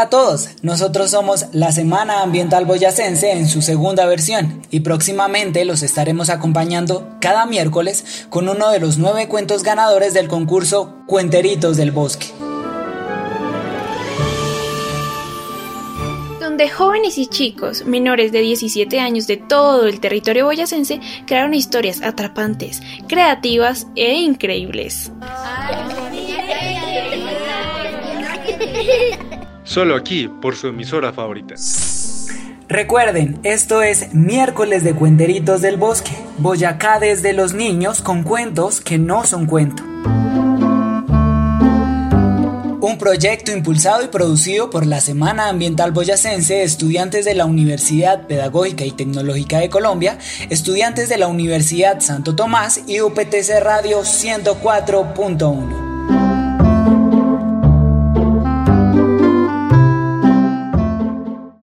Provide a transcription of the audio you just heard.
Hola a todos, nosotros somos la Semana Ambiental Boyacense en su segunda versión y próximamente los estaremos acompañando cada miércoles con uno de los nueve cuentos ganadores del concurso Cuenteritos del Bosque. donde jóvenes y chicos menores de 17 años de todo el territorio boyacense crearon historias atrapantes, creativas e increíbles. Solo aquí, por su emisora favorita. Recuerden, esto es miércoles de Cuenteritos del Bosque, Boyacá desde los niños con cuentos que no son cuento. Un proyecto impulsado y producido por la Semana Ambiental Boyacense, estudiantes de la Universidad Pedagógica y Tecnológica de Colombia, estudiantes de la Universidad Santo Tomás y UPTC Radio 104.1.